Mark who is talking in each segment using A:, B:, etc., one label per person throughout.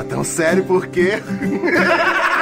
A: Tá tão sério por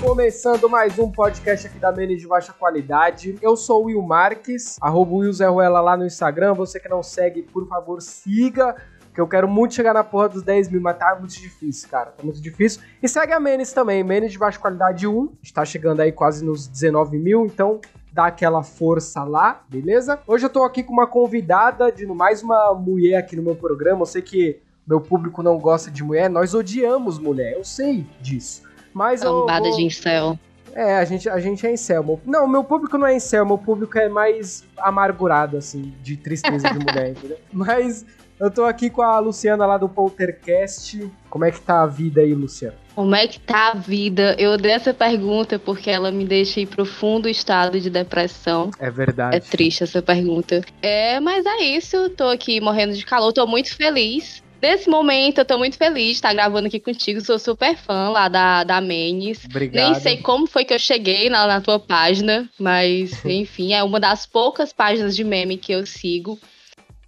B: Começando mais um podcast aqui da Menes de Baixa Qualidade. Eu sou o Will Marques, arroba Will Zé Ruela lá no Instagram. Você que não segue, por favor, siga. Que eu quero muito chegar na porra dos 10 mil, mas tá muito difícil, cara. Tá muito difícil. E segue a Menes também, Menes de Baixa Qualidade 1. Está chegando aí quase nos 19 mil, então dá aquela força lá, beleza? Hoje eu tô aqui com uma convidada de mais uma mulher aqui no meu programa. Eu sei que meu público não gosta de mulher, nós odiamos mulher, eu sei disso. Mas eu
C: Cambada
B: vou-
C: de incel.
B: É, a gente, a gente é incel. Não, meu público não é incel, meu público é mais amargurado, assim, de tristeza de mulher, entendeu? Mas eu tô aqui com a Luciana lá do Poltercast. Como é que tá a vida aí, Luciana?
C: Como é que tá a vida? Eu odeio essa pergunta porque ela me deixa em profundo estado de depressão.
B: É verdade.
C: É triste essa pergunta. É, mas é isso. Tô aqui morrendo de calor, tô muito feliz. Nesse momento, eu tô muito feliz de estar gravando aqui contigo. Sou super fã lá da, da Menes.
B: Obrigado.
C: Nem sei como foi que eu cheguei na, na tua página, mas enfim, é uma das poucas páginas de meme que eu sigo.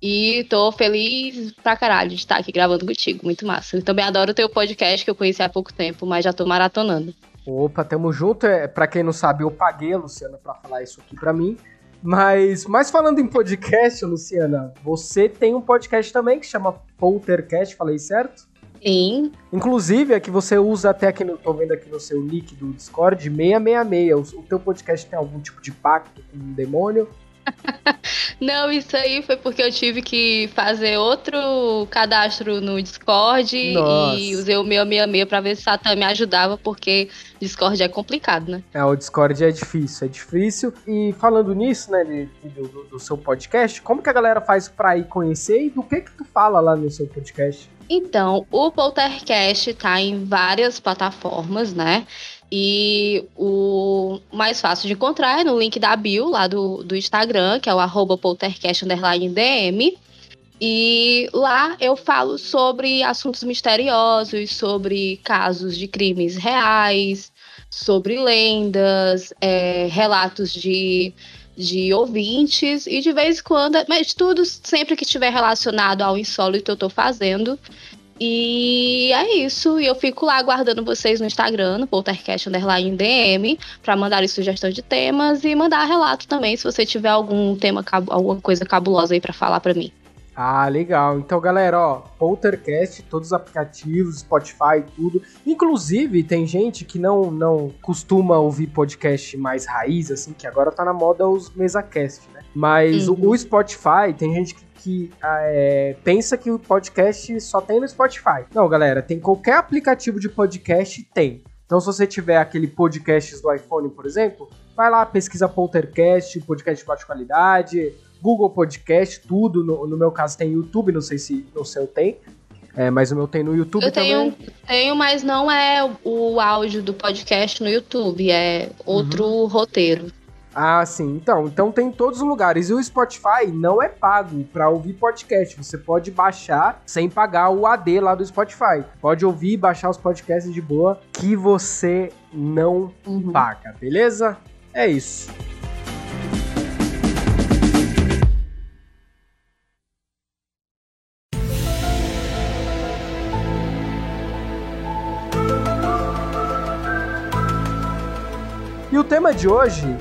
C: E tô feliz pra caralho de estar aqui gravando contigo, muito massa. Eu também adoro o teu podcast que eu conheci há pouco tempo, mas já tô maratonando.
B: Opa, tamo junto. É, pra quem não sabe, eu paguei a Luciana pra falar isso aqui pra mim. Mas, mas falando em podcast, Luciana, você tem um podcast também que chama Poltercast, falei certo?
C: Sim,
B: Inclusive, é que você usa até aqui no. tô vendo aqui no seu nick do Discord, 666. O, o teu podcast tem algum tipo de pacto com um demônio?
C: Não, isso aí foi porque eu tive que fazer outro cadastro no Discord
B: Nossa.
C: e usei o meu 66 pra ver se Satã me ajudava, porque Discord é complicado, né?
B: É, o Discord é difícil, é difícil. E falando nisso, né, de- do, do- seu podcast, como que a galera faz pra ir conhecer e do que que tu fala lá no seu podcast?
C: Então, o Poltercast tá em várias plataformas, né? E o mais fácil de encontrar é no link da bio lá do, do Instagram, que é o arroba poltercast underline DM. E lá eu falo sobre assuntos misteriosos, sobre casos de crimes reais, sobre lendas, é, relatos de, de ouvintes e de vez em quando, mas tudo sempre que estiver relacionado ao insólito eu tô fazendo. E é isso. E eu fico lá aguardando vocês no Instagram, no Poltercast Underline DM, pra mandarem sugestão de temas e mandar relato também, se você tiver algum tema, alguma coisa cabulosa aí pra falar pra mim.
B: Ah, legal. Então, galera, ó, Poltercast, todos os aplicativos, Spotify, tudo. Inclusive, tem gente que não não costuma ouvir podcast mais raiz, assim, que agora tá na moda os MesaCast, né? Mas
C: Uhum.
B: o, o Spotify, tem gente que, que, ah, é, pensa que o podcast só tem no Spotify. Não, galera, tem qualquer aplicativo de podcast, tem. Então, se você tiver aquele podcast do iPhone, por exemplo, vai lá, pesquisa Poltercast, podcast de baixa qualidade, Google Podcast, tudo. No, no meu caso tem YouTube, não sei se no seu tem. É, mas o meu tem no YouTube
C: Eu
B: também.
C: tenho, tenho, mas não é o, o áudio do podcast no YouTube, é outro roteiro.
B: Ah, sim. Então, então tem em todos os lugares. E o Spotify não é pago pra ouvir podcast. Você pode baixar sem pagar o AD lá do Spotify. Pode ouvir e baixar os podcasts de boa que você não
C: Uhum.
B: paga, beleza? É isso. E o tema de hoje,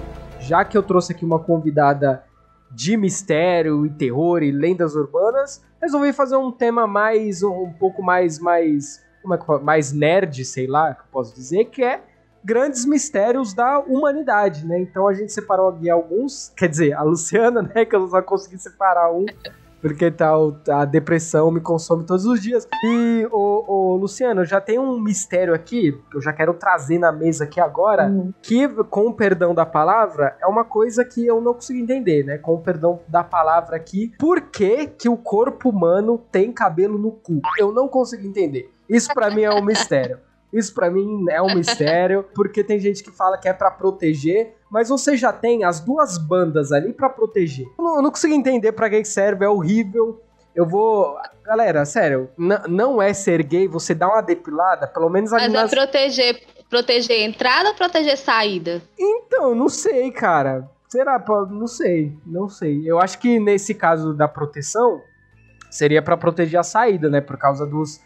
B: já que eu trouxe aqui uma convidada de mistério e terror e lendas urbanas, resolvi fazer um tema mais um pouco mais mais como é que eu mais nerd, sei lá, que eu posso dizer, que é grandes mistérios da humanidade, né? Então a gente separou aqui alguns, quer dizer, a Luciana, né, que eu só consegui separar um, porque tal a depressão me consome todos os dias. E o, o Luciano, eu já tem um mistério aqui que eu já quero trazer na mesa aqui agora,
C: Uhum.
B: que com o perdão da palavra é uma coisa que eu não consigo entender, né? Com o perdão da palavra aqui, por que que o corpo humano tem cabelo no cu? Eu não consigo entender. Isso pra mim é um mistério. Isso pra mim é um mistério, porque tem gente que fala que é pra proteger, mas você já tem as duas bandas ali pra proteger. Eu não, eu não consigo entender pra que serve, é horrível. Eu vou. Galera, sério, não é ser gay você dar uma depilada, pelo menos
C: ali
B: Mas
C: é nas... é proteger, proteger entrada ou proteger saída?
B: Então, não sei, cara. Será? Não sei, não sei. Eu acho que nesse caso da proteção, seria para proteger a saída, né? Por causa dos,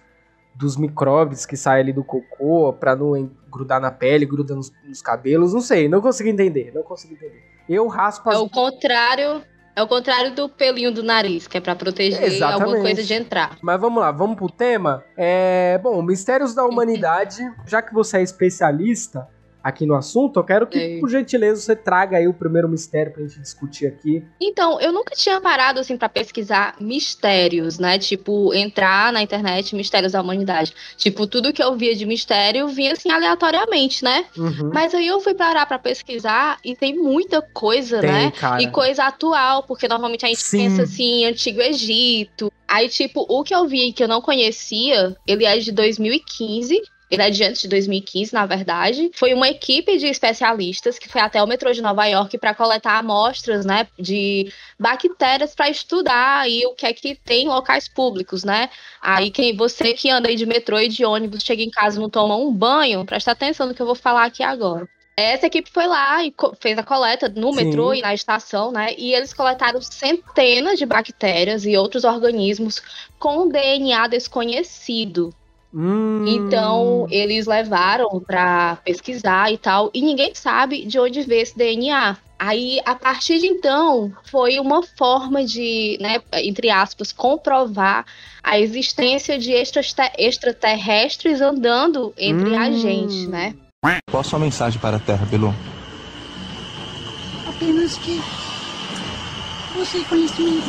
B: dos micróbios que saem ali do cocô, pra não grudar na pele, grudar nos, nos cabelos. Não sei, não consigo entender, não consigo entender. Eu raspo
C: as... É o contrário é o contrário do pelinho do nariz, que é para proteger Exatamente. alguma coisa de entrar.
B: Mas vamos lá, vamos pro tema. É, bom, mistérios da humanidade. Já que você é especialista, aqui no assunto, eu quero que, por gentileza, você traga aí o primeiro mistério pra gente discutir aqui.
C: Então, eu nunca tinha parado, assim, para pesquisar mistérios, né? Tipo, entrar na internet, mistérios da humanidade. Tipo, tudo que eu via de mistério vinha, assim, aleatoriamente, né? Uhum. Mas aí eu fui parar para pesquisar e tem muita coisa, tem, né? Cara. E coisa atual, porque normalmente a gente Sim. pensa, assim, Antigo Egito. Aí, tipo, o que eu vi que eu não conhecia, ele é de 2015 ele é de antes de 2015, na verdade. Foi uma equipe de especialistas que foi até o metrô de Nova York para coletar amostras, né, de bactérias para estudar aí o que é que tem em locais públicos, né? Aí quem você que anda aí de metrô e de ônibus chega em casa e não toma um banho, presta atenção no que eu vou falar aqui agora. Essa equipe foi lá e fez a coleta no Sim. metrô e na estação, né? E eles coletaram centenas de bactérias e outros organismos com DNA desconhecido.
B: Hum.
C: Então, eles levaram para pesquisar e tal, e ninguém sabe de onde veio esse DNA. Aí, a partir de então, foi uma forma de, né, entre aspas, comprovar a existência de extraterrestres andando entre hum. a gente, né?
A: Qual a sua mensagem para a Terra, Belu?
D: Apenas que você conhecimento.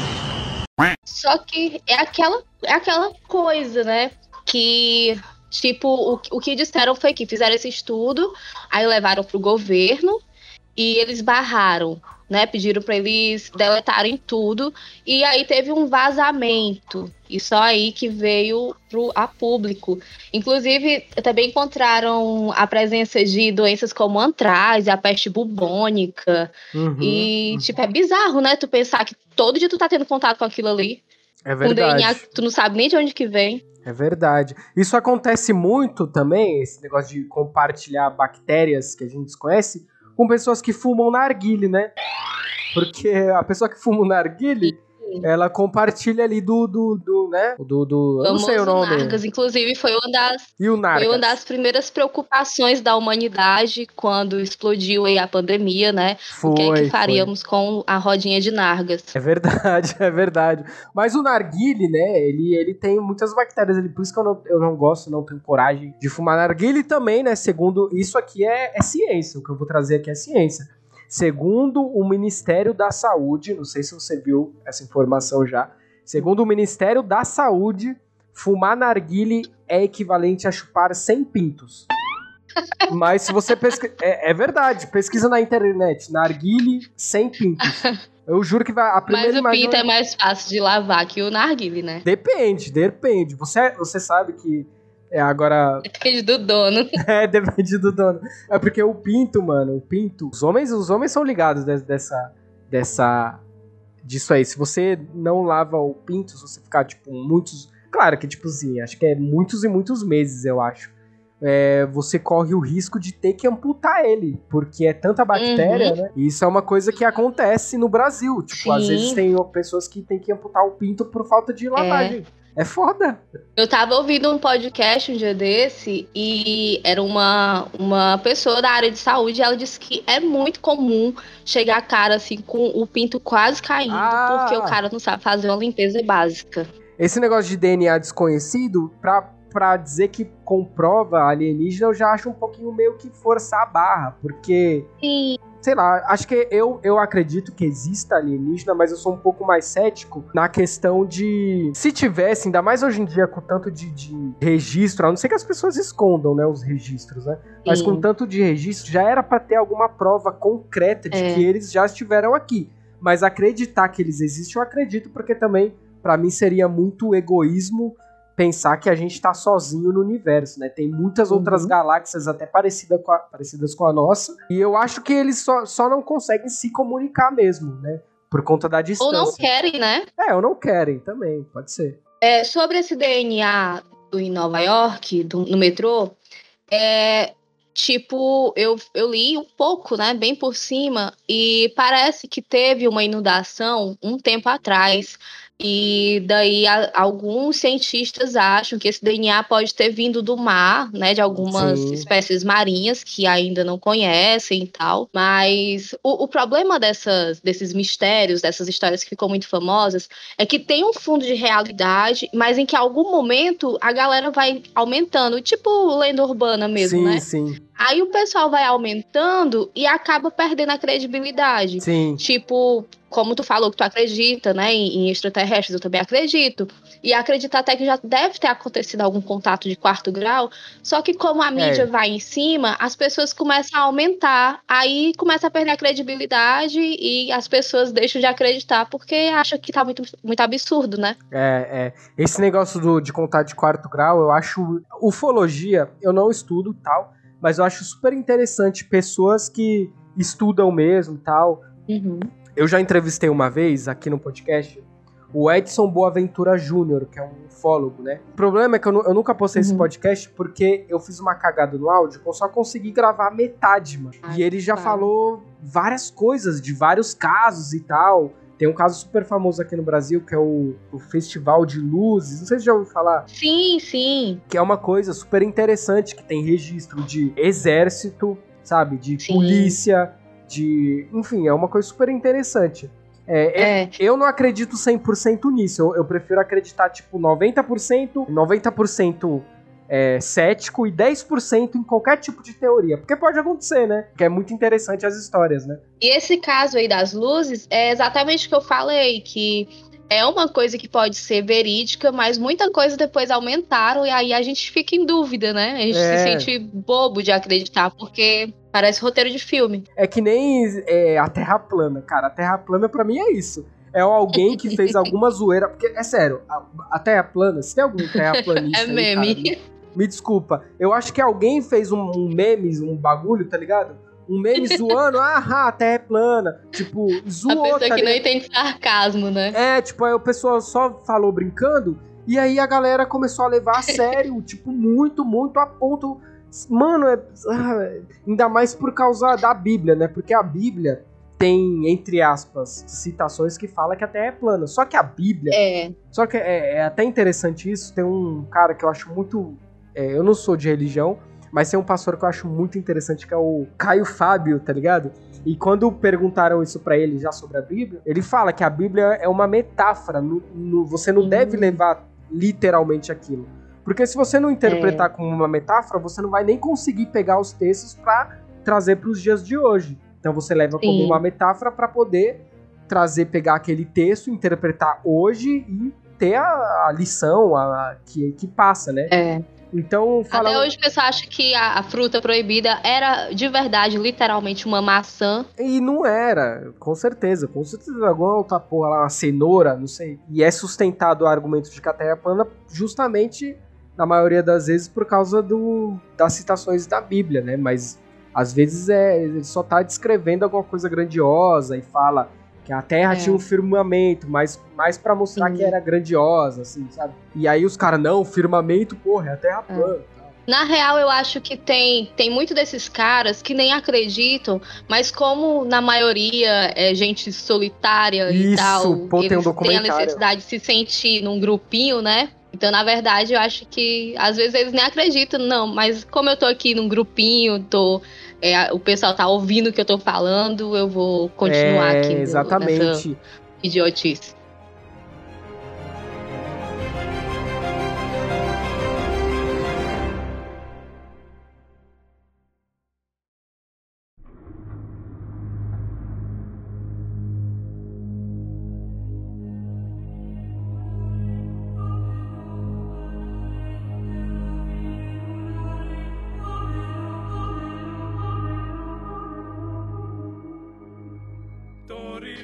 C: Só que é aquela, é aquela coisa, né? Que tipo, o, o que disseram foi que fizeram esse estudo, aí levaram para o governo e eles barraram, né? Pediram para eles deletarem tudo e aí teve um vazamento. E só aí que veio pro, a público. Inclusive, também encontraram a presença de doenças como antraz, a peste bubônica. Uhum, e, uhum. tipo, é bizarro, né? Tu pensar que todo dia tu tá tendo contato com aquilo ali.
B: É verdade.
C: Com DNA, tu não sabe nem de onde que vem.
B: É verdade. Isso acontece muito também, esse negócio de compartilhar bactérias que a gente desconhece, com pessoas que fumam narguile, né? Porque a pessoa que fuma narguile ela compartilha ali do, do, do né? Do, do eu não sei o nome.
C: Nargas, inclusive foi uma das
B: e o
C: foi uma das primeiras preocupações da humanidade quando explodiu aí a pandemia, né? Foi, o que, é que faríamos foi. com a rodinha de Nargas?
B: É verdade, é verdade. Mas o narguile, né? Ele, ele tem muitas bactérias ali, por isso que eu não, eu não gosto, não tenho coragem de fumar narguile também, né? Segundo isso aqui é, é ciência, o que eu vou trazer aqui é ciência. Segundo o Ministério da Saúde, não sei se você viu essa informação já, segundo o Ministério da Saúde, fumar narguile é equivalente a chupar 100 pintos. Mas se você pesquisa. É, é, verdade, pesquisa na internet. Narguile, 100 pintos. Eu juro que vai. A primeira
C: Mas o pinto é mais fácil de lavar que o narguile, né?
B: Depende, depende. Você, você sabe que é, agora.
C: Depende do dono.
B: É, depende do dono. É porque o pinto, mano, o pinto. Os homens, os homens são ligados dessa. dessa. disso aí. Se você não lava o pinto, se você ficar, tipo, muitos. Claro que, tipo assim, acho que é muitos e muitos meses, eu acho. É, você corre o risco de ter que amputar ele, porque é tanta bactéria, uhum. né? E isso é uma coisa que acontece no Brasil. Tipo, Sim. às vezes tem pessoas que têm que amputar o pinto por falta de lavagem. É. É foda.
C: Eu tava ouvindo um podcast um dia desse e era uma, uma pessoa da área de saúde e ela disse que é muito comum chegar a cara assim com o pinto quase caindo ah. porque o cara não sabe fazer uma limpeza básica.
B: Esse negócio de DNA desconhecido, pra, pra dizer que comprova alienígena, eu já acho um pouquinho meio que forçar a barra, porque.
C: Sim
B: sei lá, acho que eu, eu acredito que exista alienígena, mas eu sou um pouco mais cético na questão de se tivesse, ainda mais hoje em dia com tanto de, de registro, a não ser que as pessoas escondam, né, os registros, né? Sim. Mas com tanto de registro, já era para ter alguma prova concreta de é. que eles já estiveram aqui. Mas acreditar que eles existem, eu acredito, porque também, para mim, seria muito egoísmo pensar que a gente está sozinho no universo, né? Tem muitas outras uhum. galáxias até parecida com a, parecidas com a nossa. E eu acho que eles só, só não conseguem se comunicar mesmo, né? Por conta da distância.
C: Ou não querem, né?
B: É, ou não querem também, pode ser.
C: É, sobre esse DNA do, em Nova York, do, no metrô, é, tipo, eu, eu li um pouco, né, bem por cima, e parece que teve uma inundação um tempo atrás e daí a, alguns cientistas acham que esse DNA pode ter vindo do mar, né, de algumas Sim. espécies marinhas que ainda não conhecem e tal. Mas o, o, problema dessas, desses mistérios, dessas histórias que ficam muito famosas, é que tem um fundo de realidade, mas em que algum momento a galera vai aumentando, tipo lenda urbana mesmo,
B: sim,
C: né?
B: Sim.
C: Aí o pessoal vai aumentando e acaba perdendo a credibilidade.
B: Sim.
C: Tipo, como tu falou que tu acredita, né, em, em extraterrestres, eu também acredito. E acredito até que já deve ter acontecido algum contato de quarto grau. Só que como a mídia é. vai em cima, as pessoas começam a aumentar. Aí começa a perder a credibilidade e as pessoas deixam de acreditar porque acham que tá muito, muito absurdo, né?
B: É, é. Esse negócio do, de contato de quarto grau, eu acho. Ufologia, eu não estudo tal mas eu acho super interessante pessoas que estudam mesmo e tal.
C: Uhum.
B: Eu já entrevistei uma vez aqui no podcast o Edson Boaventura Júnior, que é um ufólogo, né? O problema é que eu, eu nunca postei uhum. esse podcast porque eu fiz uma cagada no áudio, eu só consegui gravar metade, mano. Ai, e ele já tá. falou várias coisas de vários casos e tal. Tem um caso super famoso aqui no Brasil, que é o, o Festival de Luzes. Não sei se já ouviu falar.
C: Sim, sim.
B: Que é uma coisa super interessante, que tem registro de exército, sabe? De sim. polícia, de. Enfim, é uma coisa super interessante. É, é. eu não acredito 100% nisso. Eu, eu, prefiro acreditar, tipo, 90%, 90% é, cético e 10% em qualquer tipo de teoria. Porque pode acontecer, né? Que é muito interessante as histórias, né?
C: E esse caso aí das luzes é exatamente o que eu falei, que é uma coisa que pode ser verídica, mas muita coisa depois aumentaram e aí a gente fica em dúvida, né? A gente é. se sente bobo de acreditar, porque parece roteiro de filme.
B: É que nem é, a Terra plana, cara. A Terra plana para mim é isso. É alguém que fez alguma zoeira. Porque, é sério, a, a Terra plana, se tem algum terraplanista.
C: é meme.
B: Aí, cara, me desculpa. Eu acho que alguém fez um, um meme, um bagulho, tá ligado? Um meme zoando, ah, a terra é plana. Tipo, zoou,
C: A pessoa
B: tá
C: que não entende sarcasmo, né?
B: É, tipo, aí o pessoal só falou brincando, e aí a galera começou a levar a sério, tipo, muito, muito a ponto... Mano, é, ah, ainda mais por causa da Bíblia, né? Porque a Bíblia tem, entre aspas, citações que fala que a Terra é plana. Só que a Bíblia.
C: É.
B: Só que é, é até interessante isso. Tem um cara que eu acho muito é, eu não sou de religião, mas tem um pastor que eu acho muito interessante que é o Caio Fábio, tá ligado? E quando perguntaram isso para ele já sobre a Bíblia, ele fala que a Bíblia é uma metáfora, no, no, você não deve uhum. levar literalmente aquilo. Porque se você não interpretar é. como uma metáfora, você não vai nem conseguir pegar os textos para trazer para os dias de hoje. Então você leva Sim. como uma metáfora para poder trazer, pegar aquele texto, interpretar hoje e ter a, a lição a, que, que passa, né?
C: É.
B: Então.
C: Até hoje o pessoal acha que a, a, fruta proibida era de verdade, literalmente, uma maçã.
B: E não era, com certeza. Com certeza, alguma outra porra lá, uma cenoura, não sei. E é sustentado o argumento de que a Terra é plana justamente, na maioria das vezes, por causa do, das citações da Bíblia, né? Mas às vezes é, ele só tá descrevendo alguma coisa grandiosa e fala que a Terra é. tinha um firmamento, mas mais para mostrar Sim. que era grandiosa, assim, sabe? E aí os caras, não, firmamento, porra, é a Terra é. plana.
C: Na real, eu acho que tem, tem muito desses caras que nem acreditam, mas como na maioria é gente solitária
B: Isso,
C: e tal,
B: pô, eles
C: um têm a necessidade de se sentir num grupinho, né? Então, na verdade, eu acho que às vezes eles nem acreditam, não, mas como eu tô aqui num grupinho, tô é, o pessoal tá ouvindo o que eu tô falando, eu vou continuar
B: é,
C: aqui
B: no, exatamente.
C: idiotice.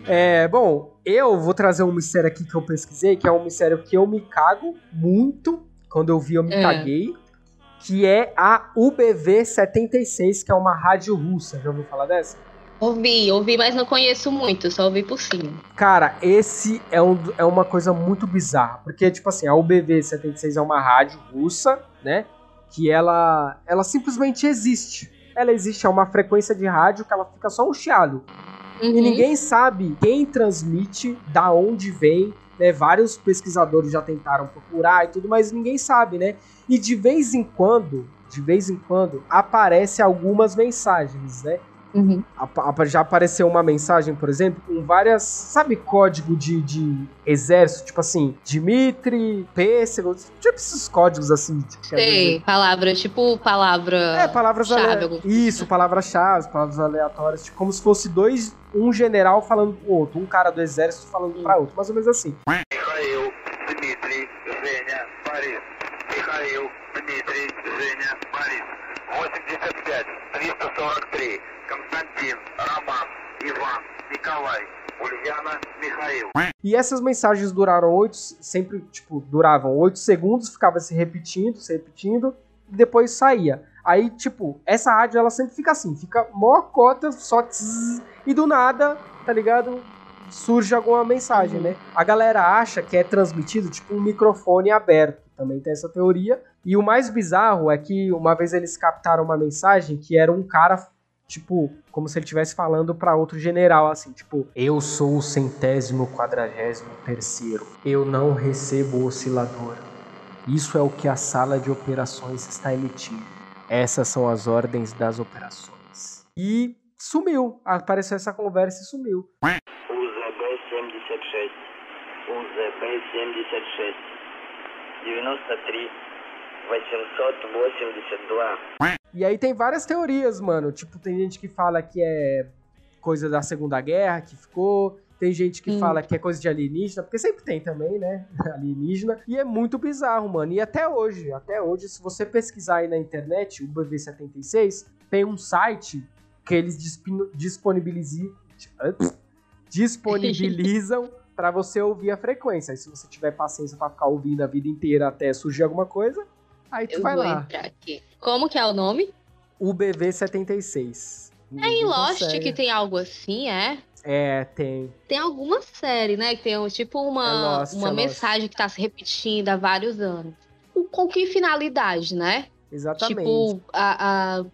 B: É, bom, eu vou trazer um mistério aqui que eu pesquisei, que é um mistério que eu me cago muito. Quando eu vi, eu me é. caguei. Que é a UBV-76, que é uma rádio russa. Já ouviu falar dessa?
C: Ouvi, ouvi, mas não conheço muito, só ouvi por cima.
B: Cara, esse é, um, é uma coisa muito bizarra, porque, tipo assim, a UBV-76 é uma rádio russa, né, que ela, ela simplesmente existe. Ela existe, é uma frequência de rádio que ela fica só um chiado. Uhum. E ninguém sabe quem transmite, da onde vem, né, vários pesquisadores já tentaram procurar e tudo, mas ninguém sabe, né, e de vez em quando, de vez em quando, aparece algumas mensagens, né,
C: Uhum.
B: já apareceu uma mensagem, por exemplo, com várias. Sabe, código de, de exército? Tipo assim, Dimitri, pêssego. Tipo esses códigos assim.
C: Sei, palavras tipo palavra.
B: É, palavras
C: aleatórias.
B: Isso, assim. palavras-chave, palavras aleatórias. Tipo, como se fosse dois. Um general falando pro outro, um cara do exército falando pra outro, mais ou menos assim.
E: Fica eu, Dimitri, Paris. Fica eu, Dimitri, Paris. 8955, 343. Константин, Роман, Иван, Николай, Ульяна, Михаил.
B: E essas mensagens duraram oito, sempre, tipo, duravam oito segundos, ficava se repetindo, se repetindo, e depois saía. Aí, tipo, essa rádio, ela sempre fica assim, fica mó cota, só tss, e do nada, tá ligado? Surge alguma mensagem, né? A galera acha que é transmitido, tipo, um microfone aberto. Também tem essa teoria. E o mais bizarro é que uma vez eles captaram uma mensagem que era um cara tipo, como se ele estivesse falando para outro general, assim, tipo, eu sou o centésimo quadragésimo terceiro, eu não recebo oscilador. Isso é o que a sala de operações está emitindo. Essas são as ordens das operações. E sumiu. Apareceu essa conversa e sumiu.
E: UZB-76. UZB-76. 93 882.
B: E aí tem várias teorias, mano. Tipo, tem gente que fala que é coisa da Segunda Guerra, que ficou. Tem gente que hum. fala que é coisa de alienígena, porque sempre tem também, né? Alienígena. E é muito bizarro, mano. E até hoje, até hoje, se você pesquisar aí na internet, o BV76, tem um site que eles disponibilizam. disponibilizam para você ouvir a frequência. E se você tiver paciência para ficar ouvindo a vida inteira até surgir alguma coisa, Aí tu
C: eu
B: vai
C: vou
B: lá.
C: Entrar aqui. Como que é o nome?
B: UBV76.
C: É em Lost que tem algo assim, é?
B: É, tem.
C: Tem alguma série, né? Que tem tipo uma, é Lost, uma é mensagem Lost. que tá se repetindo há vários anos. Com que finalidade, né?
B: Exatamente.
C: Tipo, a, a,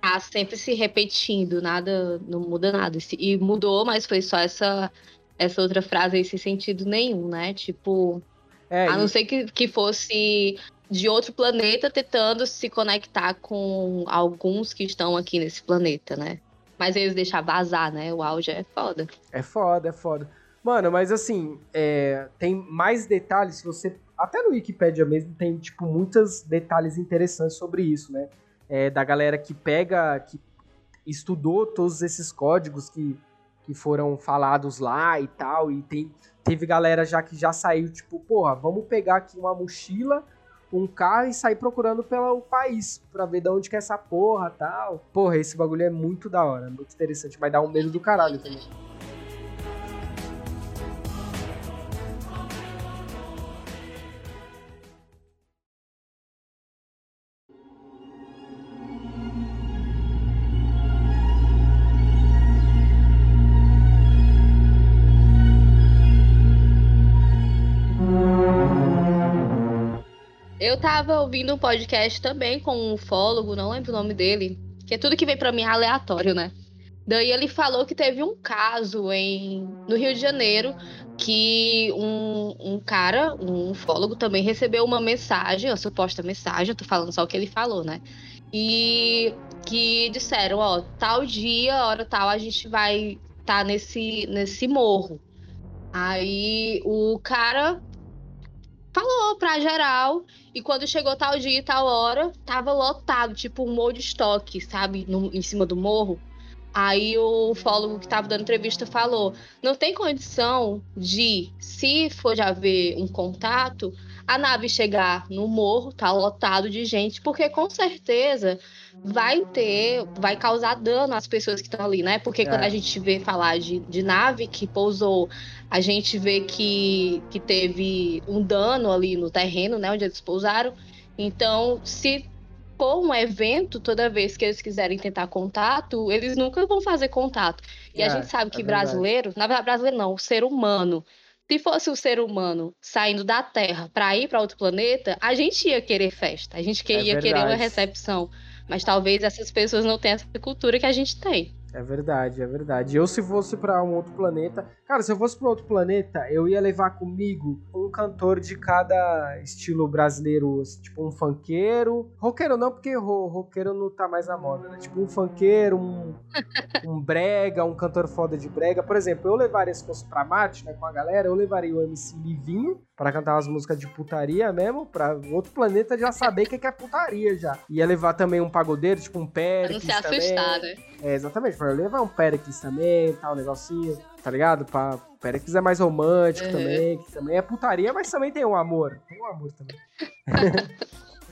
C: a sempre se repetindo, nada, não muda nada. E mudou, mas foi só essa, essa outra frase aí sem sentido nenhum, né? Tipo, é, a não e... ser que, que fosse de outro planeta tentando se conectar com alguns que estão aqui nesse planeta, né? Mas eles deixar vazar, né? O auge é foda.
B: É foda, é foda. Mano, mas assim, é, tem mais detalhes, se você. Até no Wikipedia mesmo tem, tipo, muitos detalhes interessantes sobre isso, né? É, da galera que pega, que estudou todos esses códigos que, que foram falados lá e tal. E tem, teve galera já que já saiu, tipo, porra, vamos pegar aqui uma mochila um carro e sair procurando pelo país pra ver de onde que é essa porra tal. Porra, esse bagulho é muito da hora, muito interessante, mas dá um medo do caralho também.
C: Eu tava ouvindo um podcast também com um ufólogo, não lembro o nome dele, que é tudo que vem para mim aleatório, né? Daí ele falou que teve um caso em, no Rio de Janeiro que um, um cara, um ufólogo, também recebeu uma mensagem, uma suposta mensagem, eu tô falando só o que ele falou, né? E que disseram, ó, tal dia, hora tal, a gente vai estar tá nesse, nesse morro. Aí o cara falou pra geral. E quando chegou tal dia e tal hora, tava lotado, tipo um molho de estoque, sabe? No, em cima do morro. Aí o ufólogo que estava dando entrevista falou: não tem condição de, se for de haver um contato, a nave chegar no morro, tá lotado de gente, porque com certeza vai ter, vai causar dano às pessoas que estão ali, né? Porque é. quando a gente vê falar de, de nave que pousou, a gente vê que, que teve um dano ali no terreno, né? Onde eles pousaram. Então, se for um evento, toda vez que eles quiserem tentar contato, eles nunca vão fazer contato. E
B: É,
C: a gente sabe que
B: é
C: brasileiro, na verdade, brasileiro não, o ser humano, se fosse o ser humano saindo da Terra para ir para outro planeta, a gente ia querer festa, a gente que-
B: É
C: ia querer uma recepção. Mas talvez essas pessoas não tenham essa cultura que a gente tem.
B: É verdade, é verdade. Eu, se fosse pra um outro planeta. Cara, se eu fosse pra outro planeta, eu ia levar comigo um cantor de cada estilo brasileiro. assim, Tipo um funkeiro. Roqueiro não, porque ro roqueiro não tá mais na moda, né? Tipo um funkeiro, um, um brega, um cantor foda de brega. Por exemplo, eu levaria, se fosse pra Marte, né, com a galera, eu levaria o MC Livinho pra cantar umas músicas de putaria mesmo, pra outro planeta já saber o que que é putaria já. Ia levar também um pagodeiro, tipo um
C: Pra
B: Péricles
C: não se
B: também.
C: assustar, né?
B: É, exatamente. Pra levar um Pericles também, tal, um negocinho, tá ligado? Pra... Pericles é mais romântico
C: Uhum.
B: também, que também é putaria, mas também tem um amor. Tem um amor também.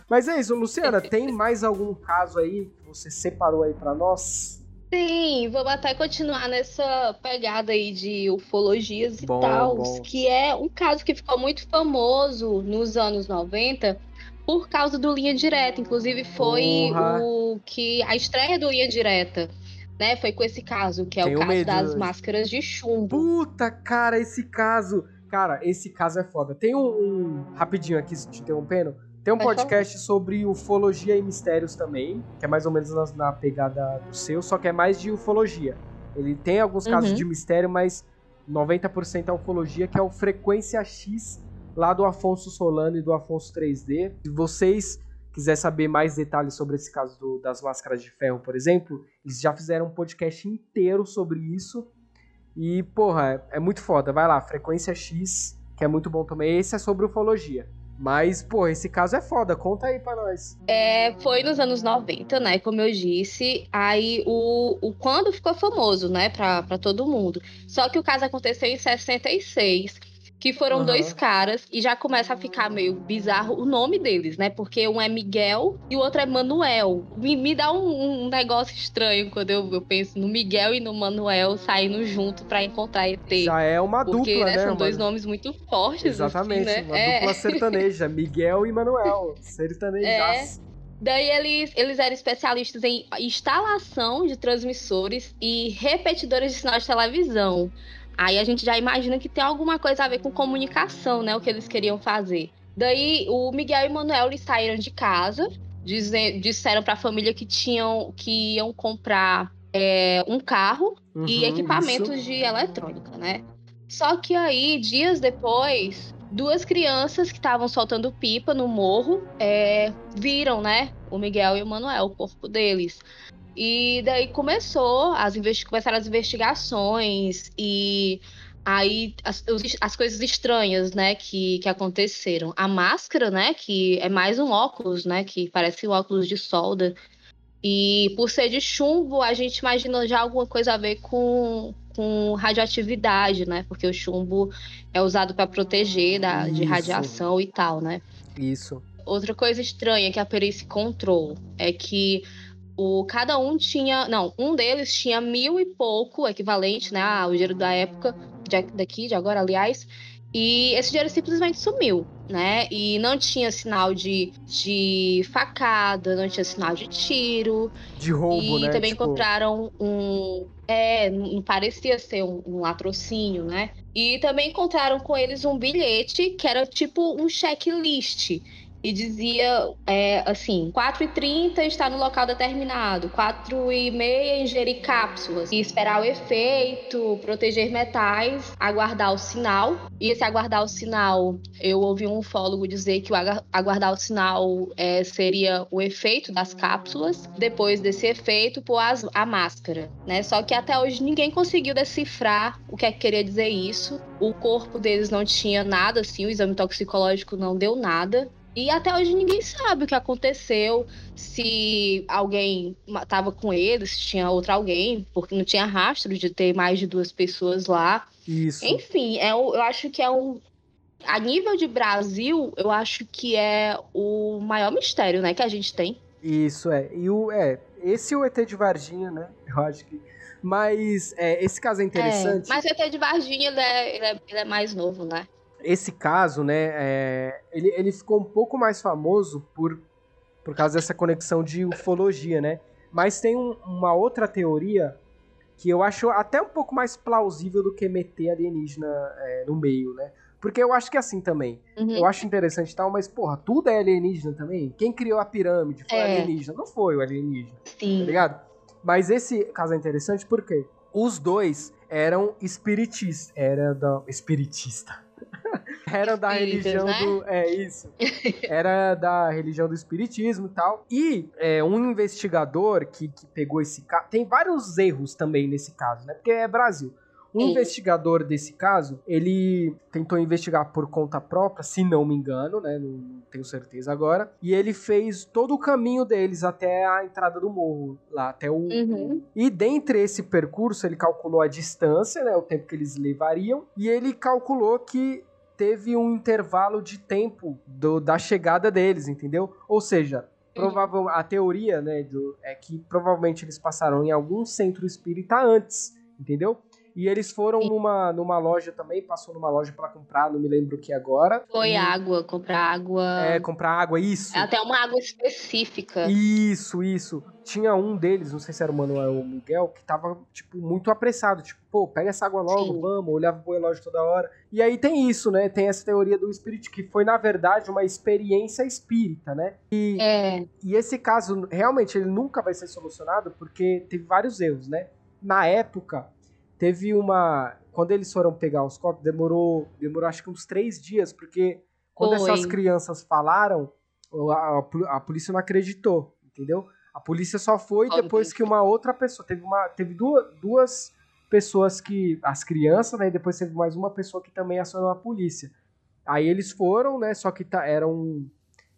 B: mas é isso, Luciana, tem mais algum caso aí que você separou aí pra nós?
C: Sim, vamos até continuar nessa pegada aí de ufologias e tal, que é um caso que ficou muito famoso nos anos 90 por causa do Linha Direta. Inclusive, foi
B: Porra.
C: o que a estreia do Linha Direta, né? Foi com esse caso, que é
B: Tenho
C: o caso
B: medo
C: das máscaras de chumbo.
B: Puta, cara, esse caso. Cara, esse caso é foda. Tem um. um- rapidinho aqui, te interrompendo. Tem um podcast sobre ufologia e mistérios também, que é mais ou menos na, na pegada do seu, só que é mais de ufologia. Ele tem alguns casos
C: Uhum.
B: de mistério, mas 90% é ufologia, que é o Frequência X, lá do Afonso Solano e do Afonso 3D. Se vocês quiserem saber mais detalhes sobre esse caso do- das máscaras de ferro, por exemplo, eles já fizeram um podcast inteiro sobre isso. E, porra, é, é muito foda. Vai lá, Frequência X, que é muito bom também. Esse é sobre ufologia. Mas, porra, esse caso é foda. Conta aí pra nós.
C: É, foi nos anos 90, né? Como eu disse. Aí o, o quando ficou famoso, né? Pra, pra todo mundo. Só que o caso aconteceu em 66. Que foram
B: Aham.
C: dois caras, e já começa a ficar meio bizarro o nome deles, né? Porque um é Miguel e o outro é Manuel. Me, me dá um, um negócio estranho quando eu, eu penso no Miguel e no Manuel saindo junto pra encontrar ET.
B: Já é uma
C: porque
B: dupla,
C: né,
B: né?
C: são dois
B: mano?
C: nomes muito fortes.
B: Exatamente,
C: assim, né?
B: uma
C: É.
B: dupla sertaneja. Miguel e Manuel. Sertanejaço.
C: Daí eles, eles eram especialistas em instalação de transmissores e repetidores de sinal de televisão. Aí a gente já imagina que tem alguma coisa a ver com comunicação, né? O que eles queriam fazer. Daí o Miguel e o Manuel eles saíram de casa, dize- disseram para a família que tinham que iam comprar é, um carro
B: Uhum,
C: e equipamentos
B: isso.
C: de eletrônica, né? Só que aí, dias depois, duas crianças que estavam soltando pipa no morro é, viram, né? O Miguel e o Manuel, o corpo deles. E daí começou as começaram as investigações e aí as, as coisas estranhas, né, que, que aconteceram. A máscara, né, que é mais um óculos, né, que parece um óculos de solda. E por ser de chumbo, a gente imagina já alguma coisa a ver com, com radioatividade, né? Porque o chumbo é usado para proteger da, de radiação e tal, né?
B: Isso.
C: Outra coisa estranha que a perícia encontrou é que o, cada um tinha. Não, um deles tinha mil e pouco, equivalente né, ao dinheiro da época, de- daqui, de agora, aliás. E esse dinheiro simplesmente sumiu, né? E não tinha sinal de, de facada, não tinha sinal de tiro.
B: De roubo,
C: e
B: né?
C: também
B: Tipo,
C: encontraram um. É, não parecia ser um, um latrocínio, né? E também encontraram com eles um bilhete que era tipo um checklist. E dizia é, assim: 4h30 está no local determinado, 4h30 ingerir cápsulas, e esperar o efeito, proteger metais, aguardar o sinal. E esse aguardar o sinal, eu ouvi um ufólogo dizer que o aguardar o sinal é, seria o efeito das cápsulas. Depois desse efeito, pôr as- a máscara, né? Só que até hoje ninguém conseguiu decifrar o que é que queria dizer isso. O corpo deles não tinha nada, assim, o exame toxicológico não deu nada. E até hoje ninguém sabe o que aconteceu, se alguém estava com eles, se tinha outro alguém, porque não tinha rastro de ter mais de duas pessoas lá.
B: Isso.
C: Enfim, é, eu acho que é um. A nível de Brasil, eu acho que é o maior mistério, né, que a gente tem.
B: Isso, é. E o. É, esse é o ET de Varginha, né? Eu acho que. Mas é, esse caso é interessante.
C: É, mas o ET de Varginha, ele é, ele é- ele é mais novo, né?
B: Esse caso, né, é, ele, ele ficou um pouco mais famoso por por causa dessa conexão de ufologia, né? Mas tem um- uma outra teoria que eu acho até um pouco mais plausível do que meter alienígena é, no meio, né? Porque eu acho que é assim também.
C: Uhum.
B: Eu acho interessante e tal, mas, porra, tudo é alienígena também? Quem criou a pirâmide foi
C: É.
B: alienígena? Não foi o alienígena, tá
C: Sim.
B: ligado? Mas esse caso é interessante porque os dois eram espiritistas. Era da. Espiritista. Eram da religião
C: né?
B: do. É isso. Era da religião do espiritismo e tal. E é, um investigador que, que pegou esse caso. Tem vários erros também nesse caso, né? Porque é Brasil. Um
C: Sim.
B: investigador desse caso, ele tentou investigar por conta própria, se não me engano, né? Não, não tenho certeza agora. E ele fez todo o caminho deles até a entrada do morro, lá até o.
C: Uhum.
B: E dentre esse percurso, ele calculou a distância, né? O tempo que eles levariam. E ele calculou que teve um intervalo de tempo do- da chegada deles, entendeu? Ou seja, provável, a teoria, né, do- é que provavelmente eles passaram em algum centro espírita antes, entendeu? E eles foram
C: Sim.
B: numa, numa loja também, passou numa loja pra comprar, não me lembro o que agora.
C: Foi
B: E-
C: água, comprar água.
B: É, comprar água, isso.
C: É até uma água específica.
B: Isso, isso. Tinha um deles, não sei se era o Manuel ou o Miguel, que tava, tipo, muito apressado. Tipo, pô, pega essa água logo,
C: Sim.
B: vamos. Olhava pro relógio toda hora. E aí tem isso, né? Tem essa teoria do espírito, que foi, na verdade, uma experiência espírita, né? E,
C: É,
B: e esse caso, realmente, ele nunca vai ser solucionado porque teve vários erros, né? Na época, teve uma. Quando eles foram pegar os corpos, demorou, demorou acho que uns três dias, porque quando
C: Foi.
B: essas crianças falaram, a, a polícia não acreditou, entendeu? A polícia só foi
C: Óbvio.
B: depois que uma outra pessoa. Teve, uma, teve duas, duas pessoas que. As crianças, né? E depois teve mais uma pessoa que também acionou a polícia. Aí eles foram, né? Só que tá, era um.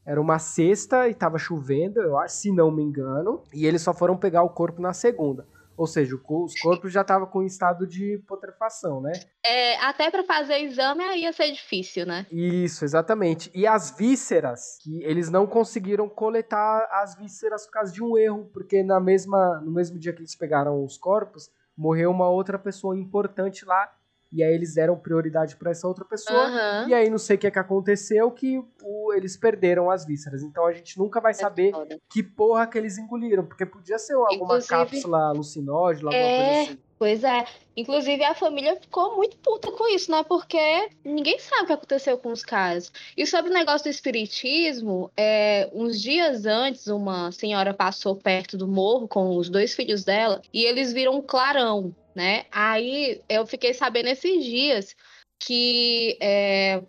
B: Era uma sexta e tava chovendo, eu acho, se não me engano. E eles só foram pegar o corpo na segunda. Ou seja, os corpos já estavam com estado de putrefação, né?
C: é, até pra fazer exame aí ia ser difícil, né?
B: Isso, exatamente. E as vísceras, que eles não conseguiram coletar as vísceras por causa de um erro, porque na mesma, no mesmo dia que eles pegaram os corpos, morreu uma outra pessoa importante lá, e aí eles deram prioridade para essa outra pessoa.
C: Aham.
B: E aí não sei o que, é que aconteceu, que o- eles perderam as vísceras. Então a gente nunca vai saber
C: É
B: que porra que eles engoliram, porque podia ser alguma
C: Inclusive-
B: cápsula alucinógena, alguma
C: É.
B: coisa assim.
C: Pois é. Inclusive, a família ficou muito puta com isso, né? Porque ninguém sabe o que aconteceu com os caras. E sobre o negócio do espiritismo, é, uns dias antes, uma senhora passou perto do morro com os dois filhos dela e eles viram um clarão, né? Aí eu fiquei sabendo esses dias que é,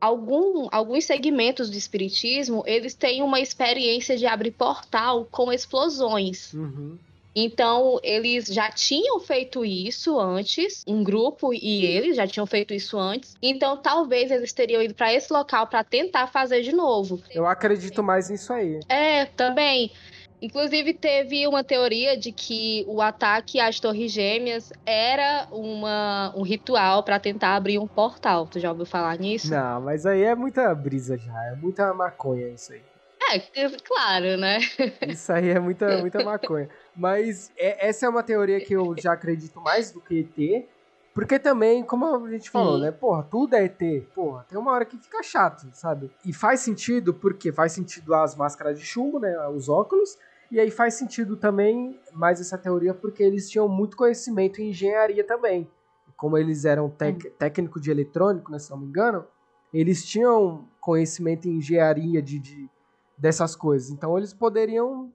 C: algum, alguns segmentos do espiritismo eles têm uma experiência de abrir portal com explosões.
B: Uhum.
C: Então, eles já tinham feito isso antes, um grupo e eles já tinham feito isso antes. Então, talvez eles teriam ido para esse local para tentar fazer de novo.
B: Eu acredito mais nisso aí.
C: É, também. Inclusive, teve uma teoria de que o ataque às Torres Gêmeas era uma, um ritual para tentar abrir um portal. Tu já ouviu falar nisso?
B: Não, mas aí é muita brisa já, é muita maconha isso aí.
C: É, claro, né?
B: Isso aí é muita, muita maconha. Mas é- essa é uma teoria que eu já acredito mais do que ET. Porque também, como a gente falou,
C: Sim.
B: né? Porra, tudo é ET. Porra, tem uma hora que fica chato, sabe? E faz sentido, porque faz sentido as máscaras de chumbo, né? Os óculos. E aí faz sentido também mais essa teoria, porque eles tinham muito conhecimento em engenharia também. Como eles eram técnico de eletrônico, né? Se não me engano, eles tinham conhecimento em engenharia de, de dessas coisas. Então eles poderiam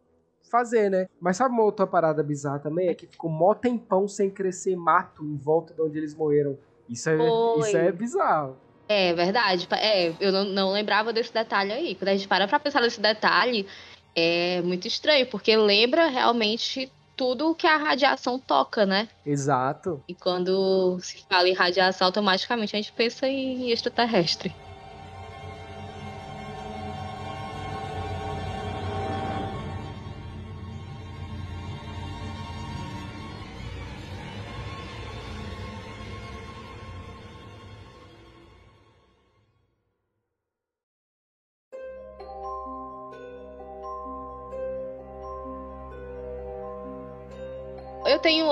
B: fazer, né? Mas sabe uma outra parada bizarra também? É que ficou mó tempão sem crescer mato em volta de onde eles morreram. Isso é, isso é bizarro.
C: É verdade. É, eu não, não lembrava desse detalhe aí. Quando a gente para pra pensar nesse detalhe, é muito estranho, porque lembra realmente tudo que a radiação toca, né?
B: Exato.
C: E quando se fala em radiação, automaticamente a gente pensa em extraterrestre.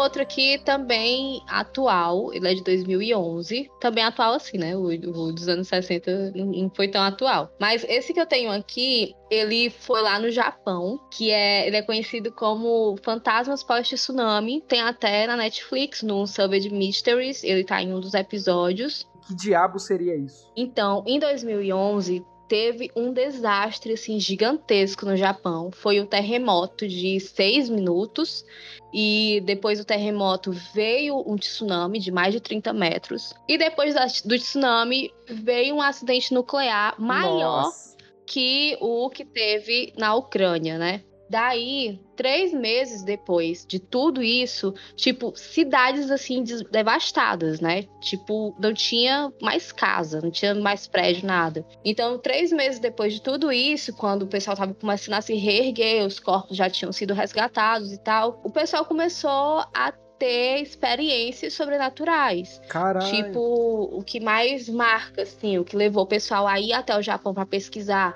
C: Outro aqui também atual, ele é de 2011. Também atual assim, né? O, o dos anos 60 não foi tão atual. Mas esse que eu tenho aqui, ele foi lá no Japão, que é, ele é conhecido como Fantasmas Pós-Tsunami. Tem até na Netflix, no Savage Mysteries, ele tá em um dos episódios.
B: Que diabo seria isso?
C: Então, em 2011, teve um desastre assim gigantesco no Japão. Foi um terremoto de seis minutos e depois do terremoto veio um tsunami de mais de 30 metros e depois do tsunami veio um acidente nuclear maior
B: Nossa.
C: que o que teve na Ucrânia, né? Daí, três meses depois de tudo isso, tipo, cidades assim devastadas, né? Tipo, não tinha mais casa, não tinha mais prédio, nada. Então, três meses depois de tudo isso, quando o pessoal tava começando a se reerguer, os corpos já tinham sido resgatados e tal, o pessoal começou a ter experiências sobrenaturais.
B: Caralho.
C: Tipo, o que mais marca, assim, o que levou o pessoal a ir até o Japão para pesquisar.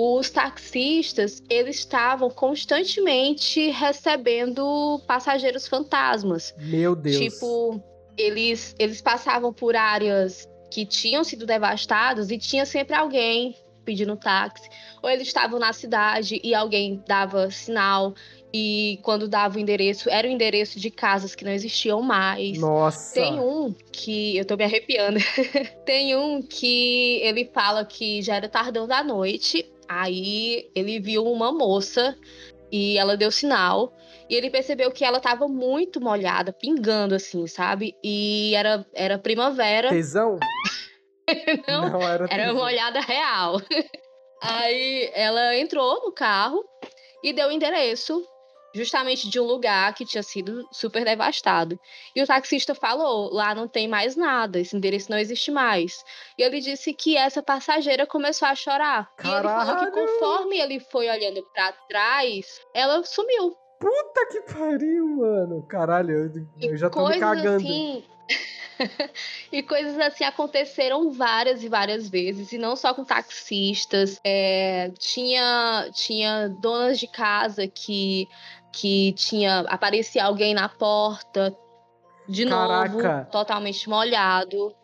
C: Os taxistas, eles estavam constantemente recebendo passageiros fantasmas.
B: Meu Deus.
C: Tipo, eles, eles passavam por áreas que tinham sido devastadas e tinha sempre alguém pedindo táxi. Ou eles estavam na cidade e alguém dava sinal. E quando dava o endereço, era o endereço de casas que não existiam mais.
B: Nossa.
C: Tem um que. Eu tô me arrepiando. Tem um que ele fala que já era tardão da noite. Aí ele viu uma moça e ela deu sinal. E ele percebeu que ela tava muito molhada, pingando assim, sabe? E era, era primavera.
B: Tesão?
C: Não,
B: era
C: era
B: tesão.
C: uma olhada real. Aí ela entrou no carro e deu o endereço justamente de um lugar que tinha sido super devastado. E o taxista falou: lá não tem mais nada, esse endereço não existe mais. E ele disse que essa passageira começou a chorar. E ele falou que
B: Caralho!
C: conforme ele foi olhando pra trás, ela sumiu.
B: Puta que pariu, mano. Caralho, eu, eu já tô me cagando.
C: assim. e coisas assim aconteceram várias e várias vezes, e não só com taxistas. É, tinha, tinha donas de casa que, que tinha. aparecia alguém na porta, de
B: Caraca.
C: novo, totalmente molhado,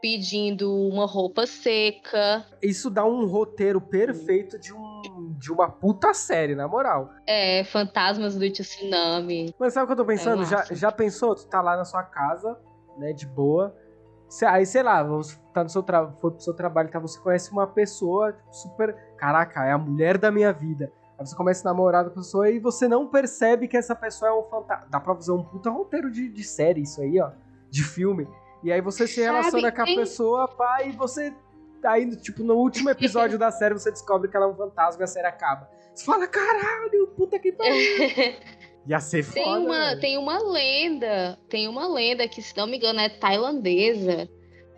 C: pedindo uma roupa seca.
B: Isso dá um roteiro perfeito de, um, de uma puta série, na moral.
C: É, fantasmas do tsunami.
B: Mas sabe o que eu tô pensando?
C: É
B: já, já pensou? Tu tá lá na sua casa, né, de boa. Cê- aí, sei lá, você tá no seu tra... foi pro seu trabalho, tá? Você conhece uma pessoa tipo, super. Caraca, é a mulher da minha vida. Aí você começa a namorar com a pessoa e você não percebe que essa pessoa é um fantasma. Dá pra fazer um puta roteiro de, de série, isso aí, ó. De filme. E aí você se
C: Sabe,
B: relaciona com a
C: tem-
B: pessoa, pá, e você. Aí, tipo, no último episódio da série, você descobre que ela é um fantasma e a série acaba. Você fala, caralho, puta que pariu. Ia ser
C: Tem
B: foda.
C: uma,
B: velho.
C: tem uma lenda, tem uma lenda que, se não me engano, é tailandesa,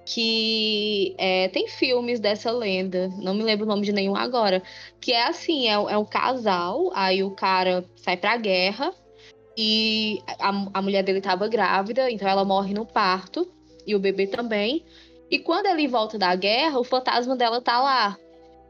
C: que é, tem filmes dessa lenda, não me lembro o nome de nenhum agora, que é assim, é, é um casal, aí o cara sai pra guerra e a, a mulher dele tava grávida, então ela morre no parto, e o bebê também, e quando ele volta da guerra, o fantasma dela tá lá.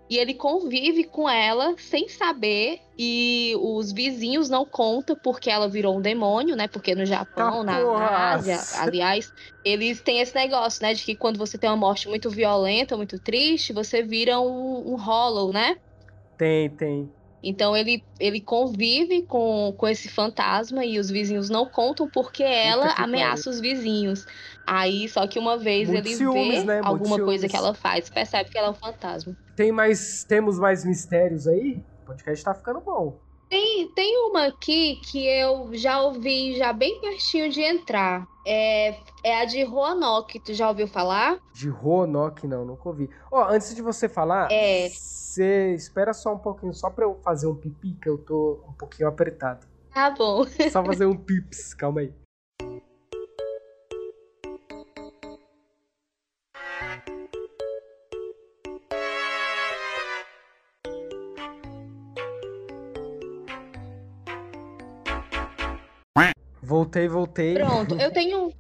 C: E ele convive com ela sem saber. E os vizinhos não contam porque ela virou um demônio, né? Porque no Japão, na, na Ásia, aliás, eles têm esse negócio, né? De que quando você tem uma morte muito violenta, muito triste, você vira um, um hollow, né?
B: Tem, tem.
C: Então ele, ele convive com, com esse fantasma e os vizinhos não contam porque ela ameaça os vizinhos. Aí, só que uma vez
B: Muitos
C: ele
B: ciúmes,
C: vê
B: né?
C: Alguma coisa
B: ciúmes.
C: que ela faz, percebe que ela é um fantasma.
B: Tem mais. Temos mais mistérios aí? O podcast tá ficando bom.
C: Tem, tem uma aqui que eu já ouvi já bem pertinho de entrar. É, é a de Roanoke, tu já ouviu falar?
B: De Roanoke, não, nunca ouvi. Ó, antes de você falar,
C: É.
B: você espera só um pouquinho, só pra eu fazer um pipi, que eu tô um pouquinho apertado.
C: Tá bom.
B: Só fazer um pips, calma aí. Voltei, voltei.
C: Pronto, eu tenho,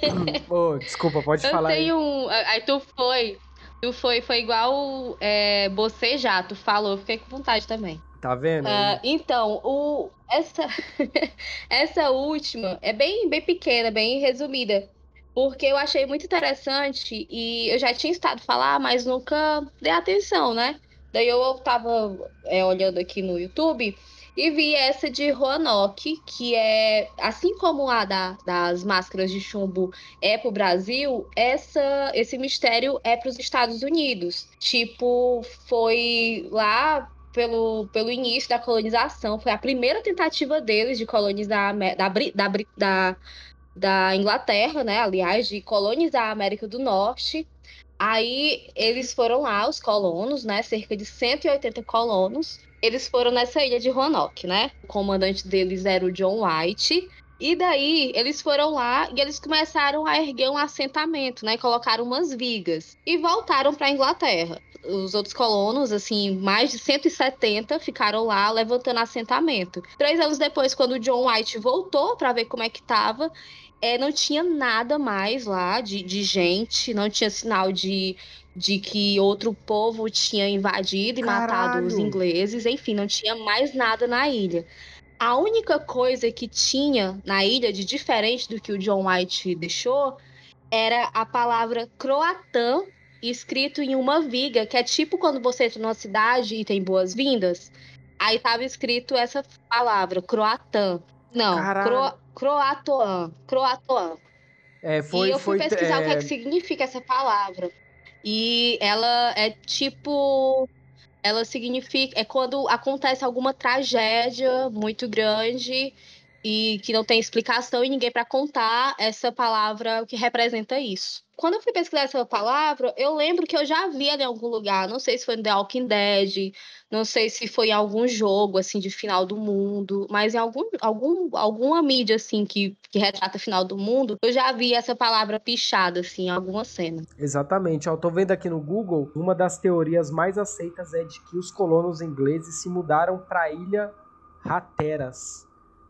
B: Ô, desculpa, pode
C: eu
B: falar aí.
C: tenho um. Aí tu foi. Tu foi, foi igual é, bocejar, tu falou, eu fiquei com vontade também.
B: Tá vendo?
C: Ah, então, o, essa, essa última é bem, bem pequena, bem resumida. Porque eu achei muito interessante e eu já tinha estado falar, mas nunca dei atenção, né? Daí eu tava é, olhando aqui no YouTube e vi essa de Roanoke, que é, assim como a da, das máscaras de chumbo é pro Brasil, essa, esse mistério é para os Estados Unidos. Tipo, foi lá pelo, pelo início da colonização, foi a primeira tentativa deles de colonizar da, da, da, da Inglaterra, né? Aliás, de colonizar a América do Norte. Aí eles foram lá, os colonos, né? Cerca de 180 colonos. Eles foram nessa ilha de Roanoke, né? O comandante deles era o John White. E daí eles foram lá e eles começaram a erguer um assentamento, né? Colocaram umas vigas e voltaram para a Inglaterra. Os outros colonos, assim, mais de 170 ficaram lá levantando assentamento. Três anos depois, quando o John White voltou para ver como é que tava, é, não tinha nada mais lá de, de gente, não tinha sinal de, de que outro povo tinha invadido e matado os
B: Caralho!
C: ingleses, enfim, não tinha mais nada na ilha. A única coisa que tinha na ilha de diferente do que o John White deixou era a palavra croatã escrito em uma viga, que é tipo quando você entra numa cidade e tem boas-vindas. Aí tava escrito essa palavra, croatã. Não,
B: Caralho.
C: cro, croatoan, croatoan.
B: É, foi,
C: e eu fui
B: foi,
C: pesquisar o que é
B: é,
C: que significa essa palavra. E ela é tipo. Ela significa. É quando acontece alguma tragédia muito grande e que não tem explicação e ninguém para contar essa palavra que representa isso. Quando eu fui pesquisar essa palavra, eu lembro que eu já vi ela em algum lugar. Não sei se foi no The Walking Dead, não sei se foi em algum jogo, assim, de final do mundo, mas em algum, algum, alguma mídia, assim, que, que retrata final do mundo, eu já vi essa palavra pichada, assim, em alguma cena.
B: Exatamente. Eu tô vendo aqui no Google, uma das teorias mais aceitas é de que os colonos ingleses se mudaram para a ilha Hatteras,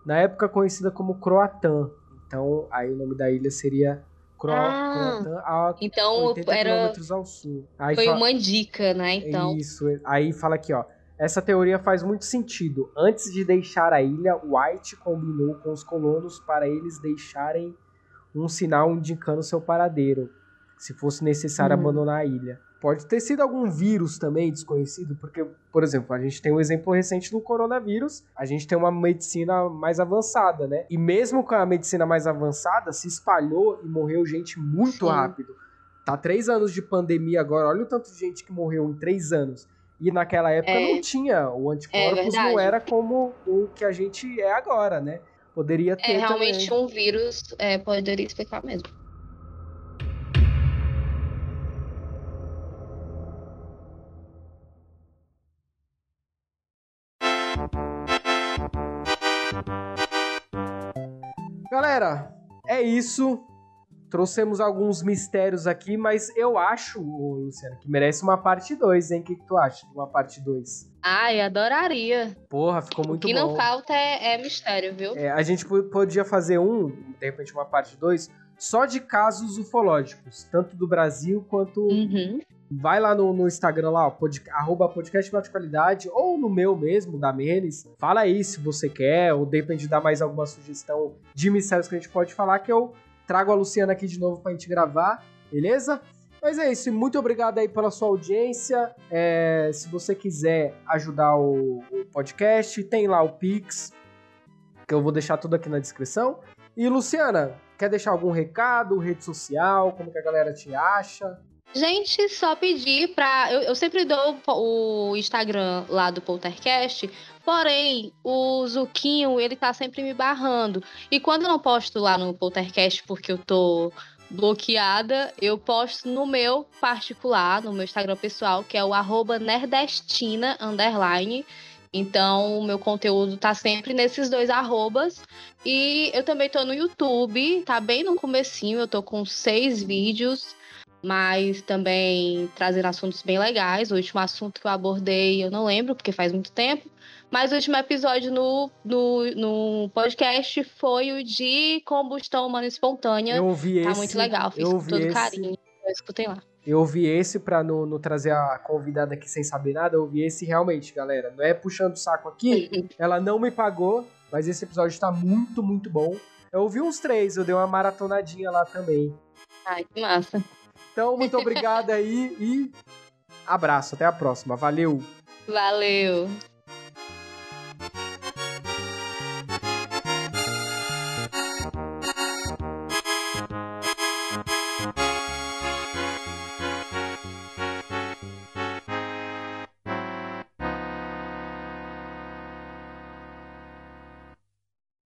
B: na época conhecida como Croatã. Então, aí o nome da ilha seria Cro
C: Ah,
B: Croatã, a
C: Então,
B: 80
C: era,
B: quilômetros ao sul. Aí
C: foi
B: fa-
C: uma dica, né? Então,
B: Isso, aí fala aqui, ó. Essa teoria faz muito sentido. Antes de deixar a ilha, White combinou com os colonos para eles deixarem um sinal indicando seu paradeiro, se fosse necessário
C: Hum.
B: abandonar a ilha. Pode ter sido algum vírus também desconhecido, porque, por exemplo, a gente tem um exemplo recente do coronavírus, a gente tem uma medicina mais avançada, né? E mesmo com a medicina mais avançada, se espalhou e morreu gente muito
C: Sim.
B: rápido. Tá três anos de pandemia agora, olha o tanto de gente que morreu em três anos. E naquela época
C: É.
B: não tinha, o anticorpos não
C: verdade.
B: era como o que a gente é agora, né? Poderia ter
C: é realmente
B: também.
C: um vírus, é, poderia explicar mesmo.
B: É isso. Trouxemos alguns mistérios aqui, mas eu acho, Luciano, que merece uma parte 2, hein? O que, que tu acha de uma parte 2?
C: Ai, adoraria.
B: Porra, ficou
C: o
B: muito
C: que
B: bom.
C: não falta é, é mistério, viu?
B: É, a gente po- podia fazer um, de repente uma parte 2, só de casos ufológicos, tanto do Brasil quanto.
C: Uhum.
B: Vai lá no, no Instagram lá, ó, pod, arroba podcast Bate qualidade, ou no meu mesmo, da Menes. Fala aí se você quer, ou de repente dar mais alguma sugestão de mistérios que a gente pode falar, que eu trago a Luciana aqui de novo pra gente gravar, beleza? Mas é isso, e muito obrigado aí pela sua audiência. É, se você quiser ajudar o, o podcast, tem lá o Pix, que eu vou deixar tudo aqui na descrição. E Luciana, quer deixar algum recado, rede social, como que a galera te acha?
C: Gente, só pedir pra. Eu, eu sempre dou o Instagram lá do Poltercast, porém, o Zuquinho, ele tá sempre me barrando. E quando eu não posto lá no Poltercast porque eu tô bloqueada, eu posto no meu particular, no meu Instagram pessoal, que é o arroba nerdestina, underline. Então, o meu conteúdo tá sempre nesses dois arrobas. E eu também tô no YouTube, tá bem no comecinho, eu tô com seis vídeos mas também trazendo assuntos bem legais. O último assunto que eu abordei, eu não lembro, porque faz muito tempo. Mas o último episódio no, no, no podcast foi o de combustão humana espontânea.
B: Eu ouvi
C: tá
B: esse.
C: muito legal, fiz
B: eu
C: com todo
B: esse.
C: carinho. Eu escutei lá.
B: Eu ouvi esse pra não, não trazer a convidada aqui sem saber nada. Eu ouvi esse realmente, galera. Não é puxando o saco aqui. Ela não me pagou, mas esse episódio tá muito, muito bom. Eu ouvi uns três, eu dei uma maratonadinha lá também.
C: Ai, que massa.
B: Então, muito obrigado aí e abraço. Até a próxima. Valeu!
C: Valeu.